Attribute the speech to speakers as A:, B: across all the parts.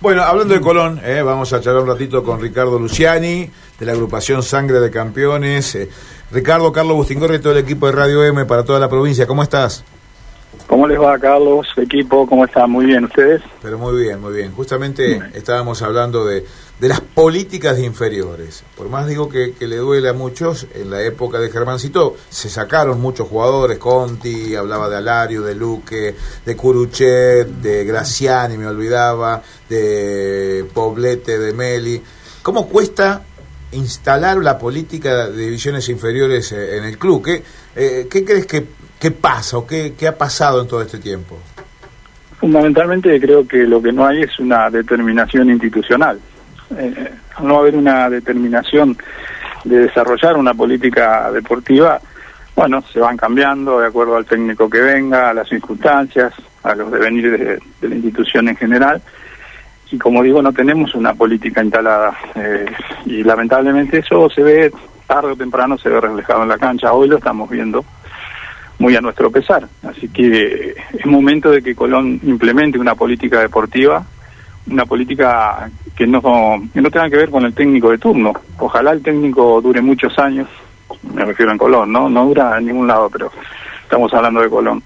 A: Bueno, hablando de Colón, eh, vamos a charlar un ratito con Ricardo Luciani, de la agrupación Sangre de Campeones. Eh, Ricardo, Carlos Bustingorri, todo el equipo de Radio M para toda la provincia, ¿cómo estás?
B: ¿Cómo les va, Carlos? Equipo, ¿cómo están? Muy bien, ¿ustedes?
A: Pero muy bien, muy bien. Justamente estábamos hablando de, de, las políticas de inferiores. Por más digo que, que, le duele a muchos, en la época de Germancito se sacaron muchos jugadores, Conti, hablaba de Alario, de Luque, de Curuchet, de Graciani, me olvidaba, de Poblete, de Meli. ¿Cómo cuesta instalar la política de divisiones inferiores eh, en el club? ¿Qué, eh, ¿qué crees que ¿Qué pasa o qué, ha pasado en todo este tiempo?
B: Fundamentalmente creo que lo que no hay es una determinación institucional. Eh, al no haber una determinación de desarrollar una política deportiva, bueno, se van cambiando de acuerdo al técnico que venga, a las circunstancias, a los devenires de, de la institución en general. Y como digo, no tenemos una política instalada. Eh, y lamentablemente eso se ve tarde o temprano, se ve reflejado en la cancha. Hoy lo estamos viendo muy a nuestro pesar. Así que es momento de que Colón implemente una política deportiva, una política que no, que no tenga que ver con el técnico de turno. Ojalá el técnico dure muchos años, me refiero a Colón, ¿no? No dura en ningún lado, pero estamos hablando de Colón.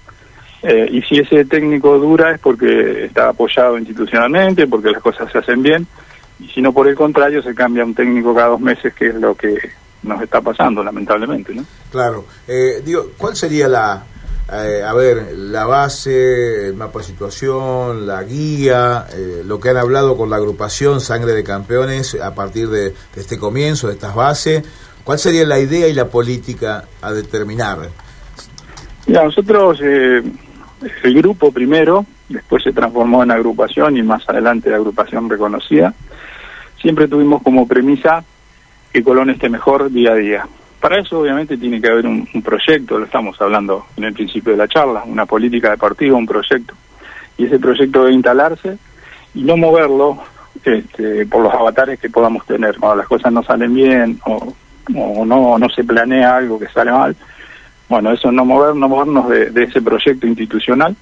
B: Eh, y si ese técnico dura es porque está apoyado institucionalmente, porque las cosas se hacen bien, y si no por el contrario se cambia un técnico cada dos meses, que es lo que nos está pasando, lamentablemente, ¿no?
A: Claro. Eh, digo, ¿cuál sería la, eh, a ver, la base, el mapa de situación, la guía, eh, lo que han hablado con la agrupación Sangre de Campeones a partir de, de, este comienzo, de estas bases? ¿Cuál sería la idea y la política a determinar?
B: Ya, nosotros, eh, el grupo primero, después se transformó en agrupación y más adelante la agrupación reconocida, siempre tuvimos como premisa que Colón esté mejor día a día. Para eso obviamente tiene que haber un, proyecto, lo estamos hablando en el principio de la charla, una política deportiva, un proyecto. Y ese proyecto debe instalarse y no moverlo este, por los avatares que podamos tener. Cuando las cosas no salen bien o, o no, se planea algo que sale mal, bueno, eso no mover, no movernos de, de ese proyecto institucional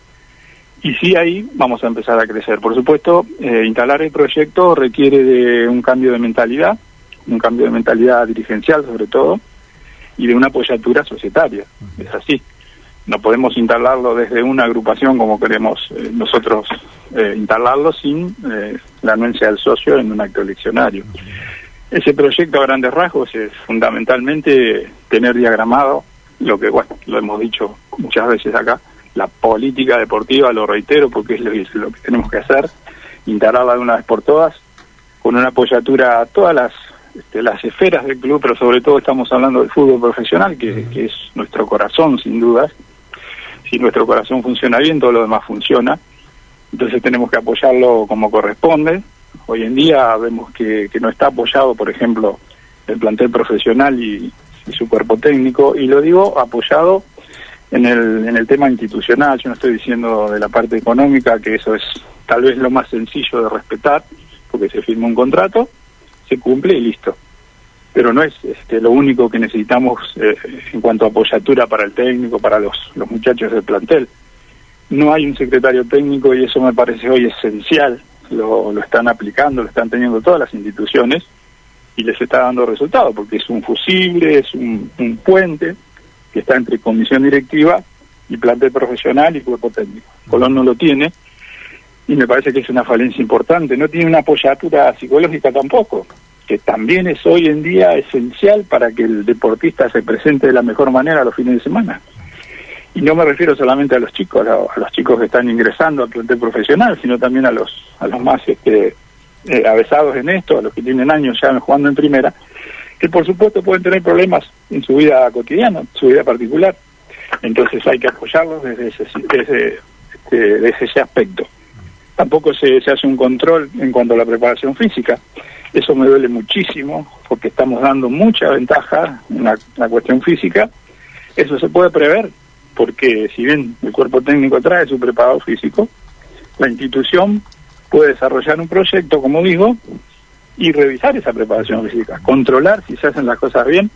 B: y sí ahí vamos a empezar a crecer. Por supuesto, eh, instalar el proyecto requiere de un cambio de mentalidad, un cambio de mentalidad dirigencial sobre todo, y de una apoyatura societaria. Es así. No podemos instalarlo desde una agrupación como queremos eh, nosotros eh, instalarlo sin eh, la anuencia del socio en un acto eleccionario. Ese proyecto a grandes rasgos es fundamentalmente tener diagramado lo que, bueno, lo hemos dicho muchas veces acá, la política deportiva, lo reitero porque es lo, es lo que tenemos que hacer, instalarla de una vez por todas, con una apoyatura a todas las este, las esferas del club, pero sobre todo estamos hablando del fútbol profesional, que, que, es nuestro corazón, sin dudas. Si nuestro corazón funciona bien, todo lo demás funciona. Entonces tenemos que apoyarlo como corresponde. Hoy en día vemos que, que no está apoyado, por ejemplo, el plantel profesional y, y, su cuerpo técnico, y lo digo apoyado en el, en el tema institucional. Yo no estoy diciendo de la parte económica, que eso es tal vez lo más sencillo de respetar, porque se firma un contrato se cumple y listo. Pero no es este, lo único que necesitamos eh, en cuanto a apoyatura para el técnico, para los, los muchachos del plantel. No hay un secretario técnico y eso me parece hoy esencial. Lo, lo están aplicando, lo están teniendo todas las instituciones y les está dando resultado porque es un fusible, es un, un puente que está entre comisión directiva y plantel profesional y cuerpo técnico. Colón no lo tiene y me parece que es una falencia importante. No tiene una apoyatura psicológica tampoco, que también es hoy en día esencial para que el deportista se presente de la mejor manera los fines de semana. Y no me refiero solamente a los chicos, a, a los chicos que están ingresando al plantel profesional, sino también a los a los más este, eh, avesados en esto, a los que tienen años ya jugando en primera, que por supuesto pueden tener problemas en su vida cotidiana, su vida particular. Entonces hay que apoyarlos desde ese, desde, este, desde ese aspecto tampoco se, se, hace un control en cuanto a la preparación física. Eso me duele muchísimo porque estamos dando mucha ventaja en la, la, cuestión física. Eso se puede prever porque si bien el cuerpo técnico trae su preparado físico, la institución puede desarrollar un proyecto, como digo, y revisar esa preparación física, controlar si se hacen las cosas bien,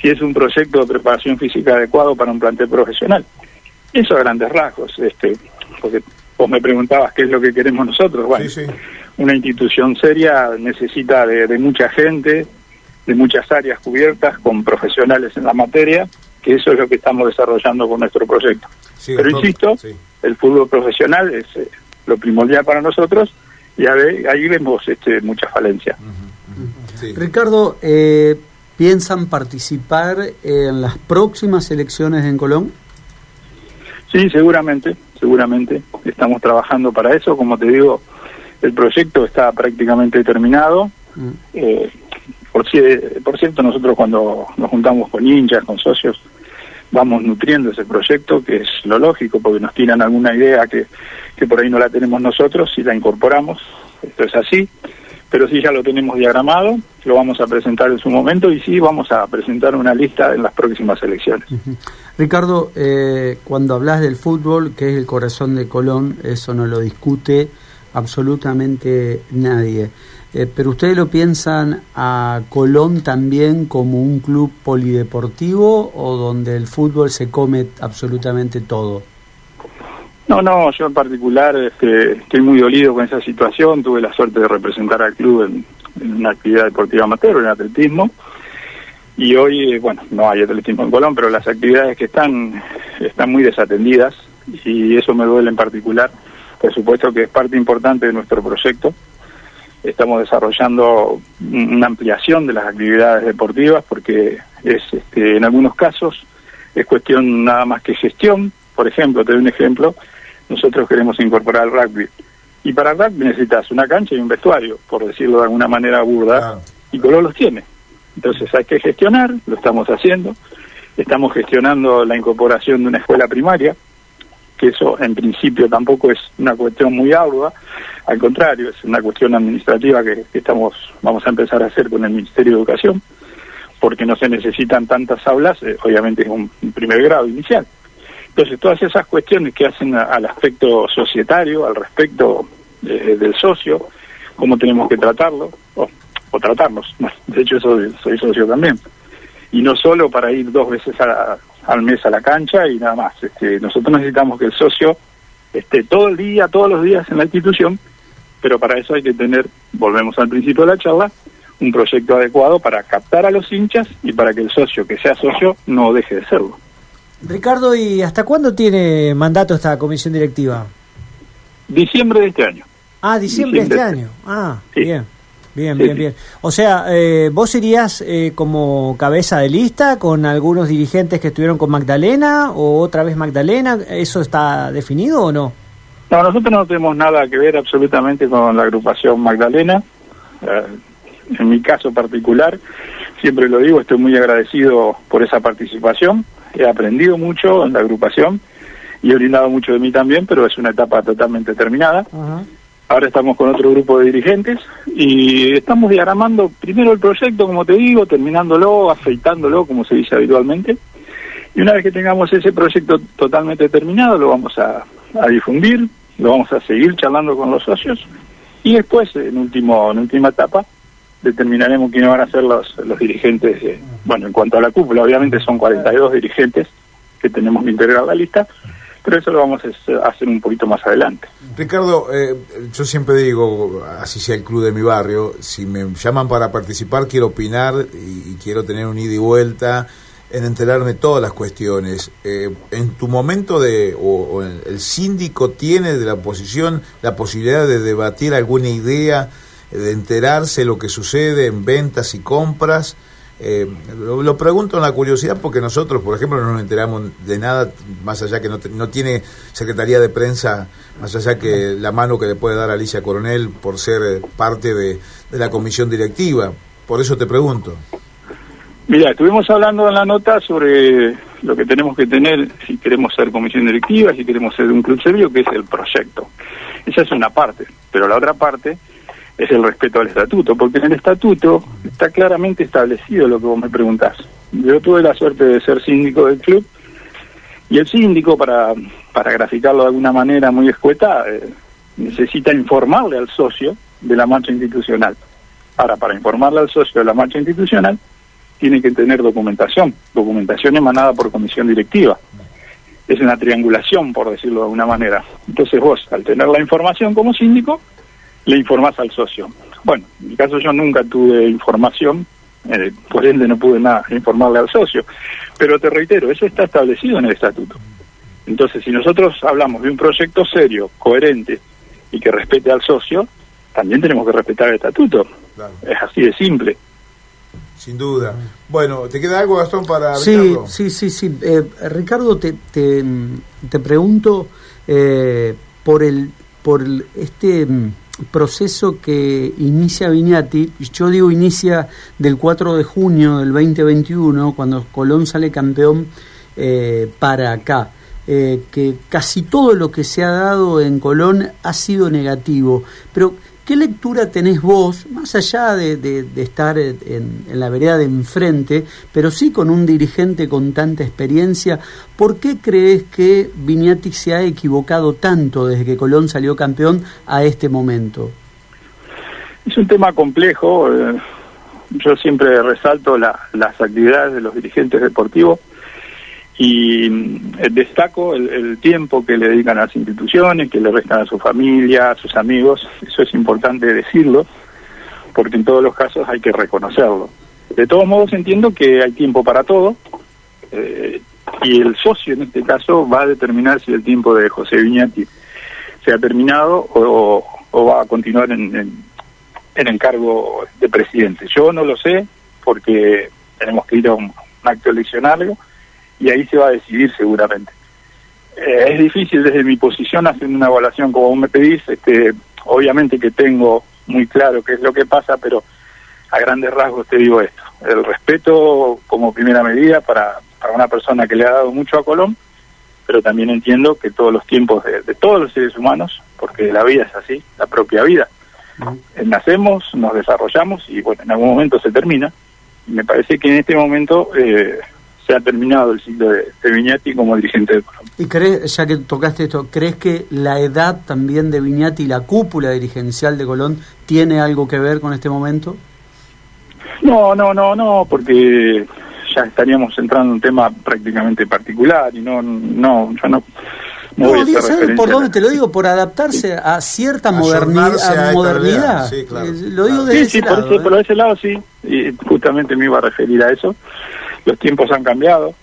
B: si es un proyecto de preparación física adecuado para un plantel profesional. Eso a grandes rasgos, este, porque vos me preguntabas qué es lo que queremos nosotros. Bueno, una institución seria necesita de, mucha gente, de muchas áreas cubiertas, con profesionales en la materia, que eso es lo que estamos desarrollando con nuestro proyecto. Pero insisto, el fútbol profesional es eh, lo primordial para nosotros y ahí vemos este, muchas falencias.
C: Ricardo, eh, ¿piensan participar en las próximas elecciones en Colón?
B: Sí, seguramente, seguramente. Estamos trabajando para eso. Como te digo, el proyecto está prácticamente terminado. Mm. Eh, por, por cierto, nosotros cuando nos juntamos con hinchas, con socios, vamos nutriendo ese proyecto, que es lo lógico, porque nos tiran alguna idea que, que por ahí no la tenemos nosotros y la incorporamos. Esto es así pero sí ya lo tenemos diagramado, lo vamos a presentar en su momento y sí vamos a presentar una lista en las próximas elecciones.
C: Ricardo, eh, cuando hablas del fútbol, que es el corazón de Colón, eso no lo discute absolutamente nadie. Eh, pero ustedes lo piensan a Colón también como un club polideportivo o donde el fútbol se come absolutamente todo.
B: No, no, yo en particular este, estoy muy dolido con esa situación. Tuve la suerte de representar al club en, una actividad deportiva amateur, en atletismo. Y hoy, eh, bueno, no hay atletismo en Colón, pero las actividades que están están muy desatendidas y eso me duele en particular. Por supuesto que es parte importante de nuestro proyecto. Estamos desarrollando una ampliación de las actividades deportivas porque es, este, en algunos casos, es cuestión nada más que gestión. Por ejemplo, te doy un ejemplo nosotros queremos incorporar el rugby. Y para el rugby necesitas una cancha y un vestuario, por decirlo de alguna manera burda, y Colón los tiene. Entonces hay que gestionar, lo estamos haciendo. Estamos gestionando la incorporación de una escuela primaria, que eso en principio tampoco es una cuestión muy ardua, al contrario, es una cuestión administrativa que, estamos vamos a empezar a hacer con el Ministerio de Educación, porque no se necesitan tantas aulas, eh, obviamente es un primer grado inicial. Entonces, todas esas cuestiones que hacen al aspecto societario, al respecto eh, del socio, cómo tenemos que tratarlo, o, tratarnos. de hecho, soy, soy socio también. Y no solo para ir dos veces al mes a la cancha y nada más. Este, nosotros necesitamos que el socio esté todo el día, todos los días en la institución, pero para eso hay que tener, volvemos al principio de la charla, un proyecto adecuado para captar a los hinchas y para que el socio que sea socio no deje de serlo.
D: Ricardo, ¿y hasta cuándo tiene mandato esta comisión directiva?
B: Diciembre de este año.
D: Ah, diciembre, de este año. Ah, bien. Bien, bien, bien. O sea, eh, ¿vos irías eh, como cabeza de lista con algunos dirigentes que estuvieron con Magdalena o otra vez Magdalena? ¿Eso está definido o no?
B: No, nosotros no tenemos nada que ver absolutamente con la agrupación Magdalena. Eh, en mi caso particular, siempre lo digo, estoy muy agradecido por esa participación he aprendido mucho en la agrupación y he brindado mucho de mí también, pero es una etapa totalmente terminada. Ahora estamos con otro grupo de dirigentes y estamos diagramando primero el proyecto, como te digo, terminándolo, aceitándolo, como se dice habitualmente. Y una vez que tengamos ese proyecto totalmente terminado, lo vamos a, difundir, lo vamos a seguir charlando con los socios y después, en, último, en última etapa, determinaremos quiénes van a ser los, los dirigentes. bueno, en cuanto a la cúpula, obviamente son 42 dirigentes que tenemos que integrar la lista, pero eso lo vamos a hacer un poquito más adelante.
A: Ricardo, eh, yo siempre digo, así sea el club de mi barrio, si me llaman para participar, quiero opinar y, quiero tener un ida y vuelta en enterarme de todas las cuestiones. Eh, en tu momento de, o, el síndico tiene de la oposición la posibilidad de debatir alguna idea de enterarse lo que sucede en ventas y compras. Eh, lo, pregunto en la curiosidad porque nosotros, por ejemplo, no nos enteramos de nada, más allá que no, no tiene Secretaría de Prensa, más allá que la mano que le puede dar Alicia Coronel por ser eh, parte de, la comisión directiva. Por eso te pregunto.
B: Mira, estuvimos hablando en la nota sobre lo que tenemos que tener si queremos ser comisión directiva, si queremos ser un club serio, que es el proyecto. Esa es una parte, pero la otra parte es el respeto al estatuto, porque en el estatuto está claramente establecido lo que vos me preguntás. Yo tuve la suerte de ser síndico del club y el síndico, para, para graficarlo de alguna manera muy escueta, eh, necesita informarle al socio de la marcha institucional. Ahora, para informarle al socio de la marcha institucional, tiene que tener documentación, documentación emanada por comisión directiva. es una triangulación, por decirlo de alguna manera. Entonces vos, al tener la información como síndico, le informás al socio. Bueno, en mi caso yo nunca tuve información, eh, por ende no pude nada informarle al socio. Pero te reitero, eso está establecido en el estatuto. Entonces, si nosotros hablamos de un proyecto serio, coherente y que respete al socio, también tenemos que respetar el estatuto. Es así de simple.
A: Sin duda. Bueno, ¿te queda algo, Gastón, para
C: sí, Ricardo? Sí, sí, sí. Eh, Ricardo, te, te, te pregunto eh, por el por este mm, proceso que inicia Viñati, yo digo inicia del 4 de junio del 2021, cuando Colón sale campeón eh, para acá. que casi todo lo que se ha dado en Colón ha sido negativo. Pero, ¿Qué lectura tenés vos, más allá de, estar en, la vereda de enfrente, pero sí con un dirigente con tanta experiencia? ¿Por qué crees que Viñati se ha equivocado tanto desde que Colón salió campeón a este momento?
B: Es un tema complejo. Eh, yo siempre resalto las actividades de los dirigentes deportivos y eh, destaco el, tiempo que le dedican a las instituciones, que le restan a su familia, a sus amigos, eso es importante decirlo, porque en todos los casos hay que reconocerlo. De todos modos entiendo que hay tiempo para todo, eh, y el socio en este caso va a determinar si el tiempo de José Viñati se ha terminado o, va a continuar en, en, el cargo de presidente. Yo no lo sé, porque tenemos que ir a un acto eleccionario, y ahí se va a decidir seguramente. Eh, es difícil desde mi posición hacer una evaluación como vos me pedís, este, obviamente que tengo muy claro qué es lo que pasa, pero a grandes rasgos te digo esto, el respeto como primera medida para, para una persona que le ha dado mucho a Colón, pero también entiendo que todos los tiempos de, de todos los seres humanos, porque la vida es así, la propia vida, nacemos, nos desarrollamos y bueno, en algún momento se termina. Y me parece que en este momento eh, se ha terminado el ciclo de, Viñati como dirigente de Colombia.
C: ¿Y crees, ya que tocaste esto, crees que la edad también de Viñati y la cúpula dirigencial de Colón tiene algo que ver con este momento?
B: No, no, no, no, porque ya estaríamos entrando en un tema prácticamente particular y no, no, yo no.
C: No, por dónde te lo digo? Por adaptarse a cierta modernidad. modernidad. Sí, claro. Eh, lo digo de
B: sí, por, ese, ¿eh? por ese lado sí, y justamente me iba a referir a eso los tiempos han cambiado,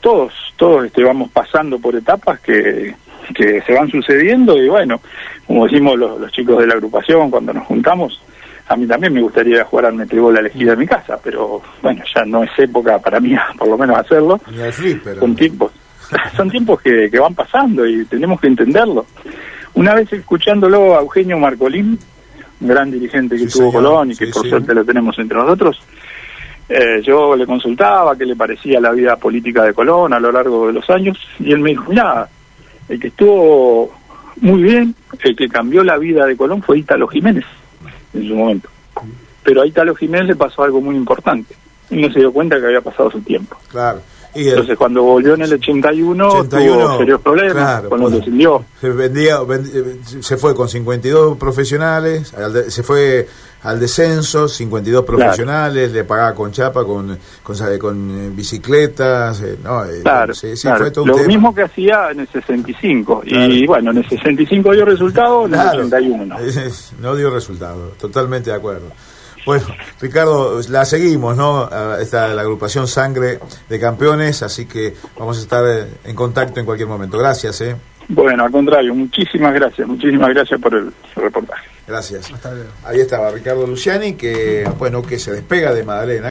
B: todos, todos este, vamos pasando por etapas que, que se van sucediendo y bueno, como decimos los, chicos de la agrupación cuando nos juntamos, a mí también me gustaría jugar al metribol elegido en mi casa, pero bueno, ya no es época para mí, por lo menos hacerlo. Son tiempos, son tiempos que, que van pasando y tenemos que entenderlo. Una vez escuchándolo a Eugenio Marcolín, un gran dirigente que tuvo Colón y que por suerte lo tenemos entre nosotros, eh, yo le consultaba qué le parecía la vida política de Colón a lo largo de los años y él me dijo, mira, el que estuvo muy bien, el que cambió la vida de Colón fue Ítalo Jiménez en su momento. Pero a Ítalo Jiménez le pasó algo muy importante y no se dio cuenta que había pasado su tiempo.
A: Claro.
B: Entonces, cuando volvió en el 81, tuvo serios problemas cuando descendió.
A: Se, vendía, eh, se fue con 52 profesionales, se fue al descenso, 52 profesionales, le pagaba con chapa, con, con, con eh, bicicletas. Eh, no,
B: claro, sí, Fue todo Lo mismo que hacía en el 65. Y bueno, en el 65 dio resultado, en el 81 no.
A: no dio resultado, totalmente de acuerdo. Bueno, Ricardo, la seguimos, ¿no? Está la agrupación Sangre de Campeones, así que vamos a estar eh, en contacto en cualquier momento. Gracias, ¿eh?
B: Bueno, al contrario, muchísimas gracias, muchísimas gracias por el, reportaje.
A: Gracias. Ahí estaba Ricardo Luciani, que, bueno, que se despega de Madalena.